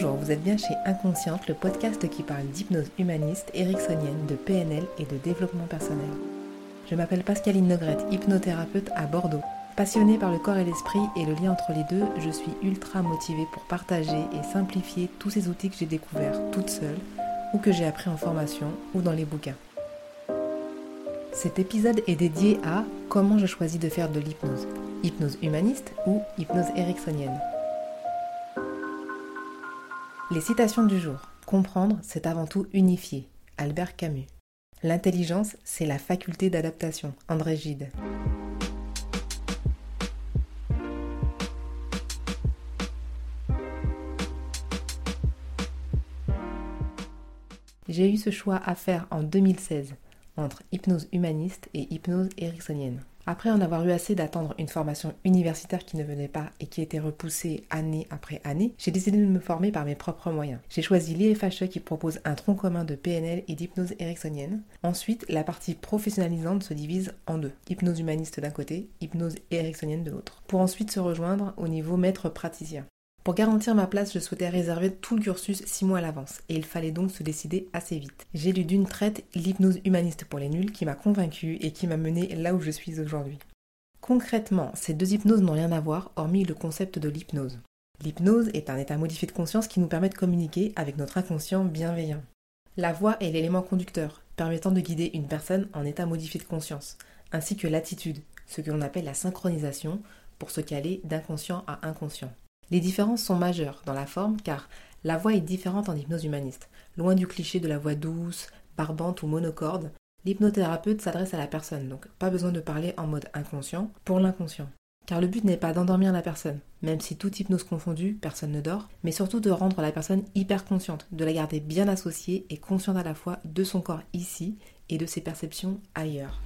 Bonjour, vous êtes bien chez Inconsciente, le podcast qui parle d'hypnose humaniste, ericksonienne, de PNL et de développement personnel. Je m'appelle Pascaline Nogrette, hypnothérapeute à Bordeaux. Passionnée par le corps et l'esprit et le lien entre les deux, je suis ultra motivée pour partager et simplifier tous ces outils que j'ai découverts toute seule ou que j'ai appris en formation ou dans les bouquins. Cet épisode est dédié à comment je choisis de faire de l'hypnose, hypnose humaniste ou hypnose ericksonienne? Les citations du jour. Comprendre, c'est avant tout unifier. Albert Camus. L'intelligence, c'est la faculté d'adaptation. André Gide. J'ai eu ce choix à faire en 2016 entre hypnose humaniste et hypnose ericksonienne. Après en avoir eu assez d'attendre une formation universitaire qui ne venait pas et qui était repoussée année après année, j'ai décidé de me former par mes propres moyens. J'ai choisi l'IFHE qui propose un tronc commun de PNL et d'hypnose ericksonienne. Ensuite, la partie professionnalisante se divise en deux. Hypnose humaniste d'un côté, hypnose ericksonienne de l'autre. Pour ensuite se rejoindre au niveau maître praticien. Pour garantir ma place, je souhaitais réserver tout le cursus 6 mois à l'avance, et il fallait donc se décider assez vite. J'ai lu d'une traite l'hypnose humaniste pour les nuls qui m'a convaincu et qui m'a mené là où je suis aujourd'hui. Concrètement, ces deux hypnoses n'ont rien à voir, hormis le concept de l'hypnose. L'hypnose est un état modifié de conscience qui nous permet de communiquer avec notre inconscient bienveillant. La voix est l'élément conducteur, permettant de guider une personne en état modifié de conscience, ainsi que l'attitude, ce que l'on appelle la synchronisation, pour se caler d'inconscient à inconscient. Les différences sont majeures dans la forme car la voix est différente en hypnose humaniste. Loin du cliché de la voix douce, barbante ou monocorde, l'hypnothérapeute s'adresse à la personne, donc pas besoin de parler en mode inconscient pour l'inconscient. Car le but n'est pas d'endormir la personne, même si toute hypnose confondue, personne ne dort, mais surtout de rendre la personne hyper consciente, de la garder bien associée et consciente à la fois de son corps ici et de ses perceptions ailleurs.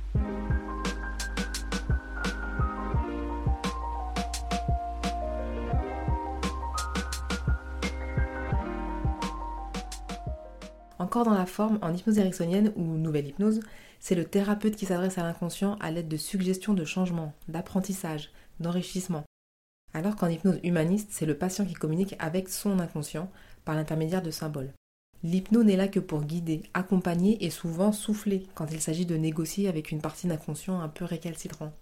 Encore dans la forme, en hypnose ericksonienne ou nouvelle hypnose, c'est le thérapeute qui s'adresse à l'inconscient à l'aide de suggestions de changement, d'apprentissage, d'enrichissement. Alors qu'en hypnose humaniste, c'est le patient qui communique avec son inconscient par l'intermédiaire de symboles. L'hypnose n'est là que pour guider, accompagner et souvent souffler quand il s'agit de négocier avec une partie d'inconscient un peu récalcitrant.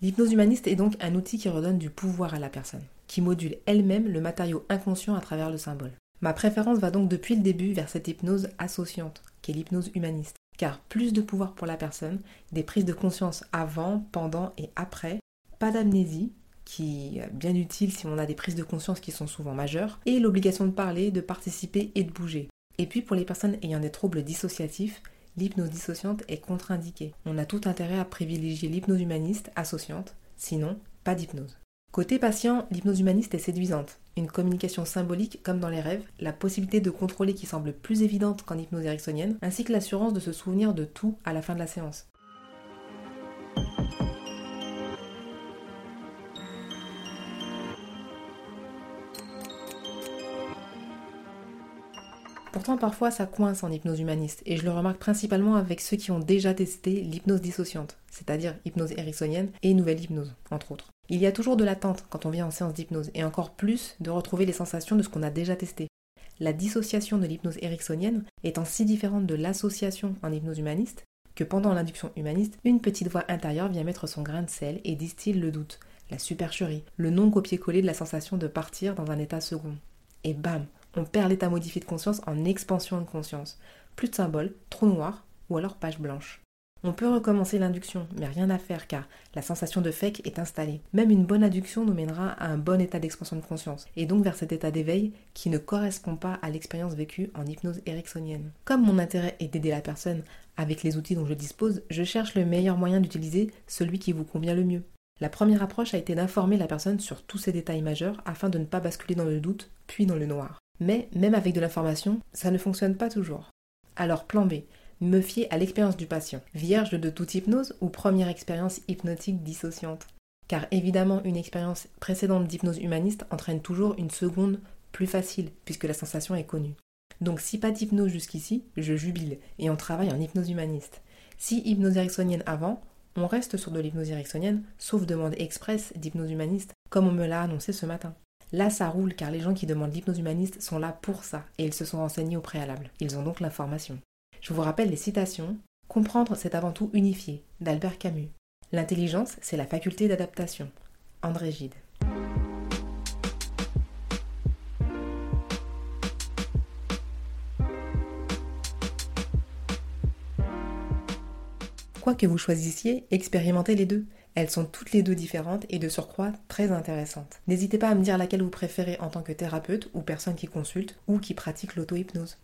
L'hypnose humaniste est donc un outil qui redonne du pouvoir à la personne, qui module elle-même le matériau inconscient à travers le symbole. Ma préférence va donc depuis le début vers cette hypnose associante, qui est l'hypnose humaniste. Car plus de pouvoir pour la personne, des prises de conscience avant, pendant et après, pas d'amnésie, qui est bien utile si on a des prises de conscience qui sont souvent majeures, et l'obligation de parler, de participer et de bouger. Et puis pour les personnes ayant des troubles dissociatifs, l'hypnose dissociante est contre-indiquée. On a tout intérêt à privilégier l'hypnose humaniste associante, sinon pas d'hypnose. Côté patient, l'hypnose humaniste est séduisante. Une communication symbolique comme dans les rêves, la possibilité de contrôler qui semble plus évidente qu'en hypnose ericksonienne, ainsi que l'assurance de se souvenir de tout à la fin de la séance. Pourtant, parfois, ça coince en hypnose humaniste, et je le remarque principalement avec ceux qui ont déjà testé l'hypnose dissociante, c'est-à-dire hypnose ericksonienne et nouvelle hypnose, entre autres. Il y a toujours de l'attente quand on vient en séance d'hypnose, et encore plus de retrouver les sensations de ce qu'on a déjà testé. La dissociation de l'hypnose ericksonienne étant si différente de l'association en hypnose humaniste, que pendant l'induction humaniste, une petite voix intérieure vient mettre son grain de sel et distille le doute, la supercherie, le non copier-coller de la sensation de partir dans un état second. Et bam, on perd l'état modifié de conscience en expansion de conscience. Plus de symboles, trou noir ou alors page blanche. On peut recommencer l'induction, mais rien à faire car la sensation de fake est installée. Même une bonne induction nous mènera à un bon état d'expansion de conscience, et donc vers cet état d'éveil qui ne correspond pas à l'expérience vécue en hypnose ericksonienne. Comme mon intérêt est d'aider la personne avec les outils dont je dispose, je cherche le meilleur moyen d'utiliser celui qui vous convient le mieux. La première approche a été d'informer la personne sur tous ces détails majeurs afin de ne pas basculer dans le doute, puis dans le noir. Mais même avec de l'information, ça ne fonctionne pas toujours. Alors plan B, me fier à l'expérience du patient, vierge de toute hypnose ou première expérience hypnotique dissociante? Car évidemment, une expérience précédente d'hypnose humaniste entraîne toujours une seconde plus facile, puisque la sensation est connue. Donc si pas d'hypnose jusqu'ici, je jubile, et on travaille en hypnose humaniste. Si hypnose ericksonienne avant, on reste sur de l'hypnose ericksonienne, sauf demande express d'hypnose humaniste, comme on me l'a annoncé ce matin. Là, ça roule car les gens qui demandent l'hypnose humaniste sont là pour ça et ils se sont renseignés au préalable. Ils ont donc l'information. Je vous rappelle les citations. Comprendre, c'est avant tout unifier, d'Albert Camus. L'intelligence, c'est la faculté d'adaptation, André Gide. Quoi que vous choisissiez, expérimentez les deux. Elles sont toutes les deux différentes et de surcroît très intéressantes. N'hésitez pas à me dire laquelle vous préférez en tant que thérapeute ou personne qui consulte ou qui pratique l'auto-hypnose.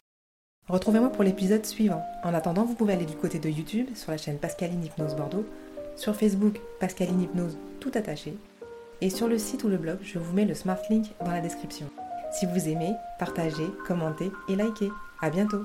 Retrouvez-moi pour l'épisode suivant. En attendant, vous pouvez aller du côté de YouTube sur la chaîne Pascaline Hypnose Bordeaux, sur Facebook Pascaline Hypnose tout attaché, et sur le site ou le blog, je vous mets le Smart Link dans la description. Si vous aimez, partagez, commentez et likez. À bientôt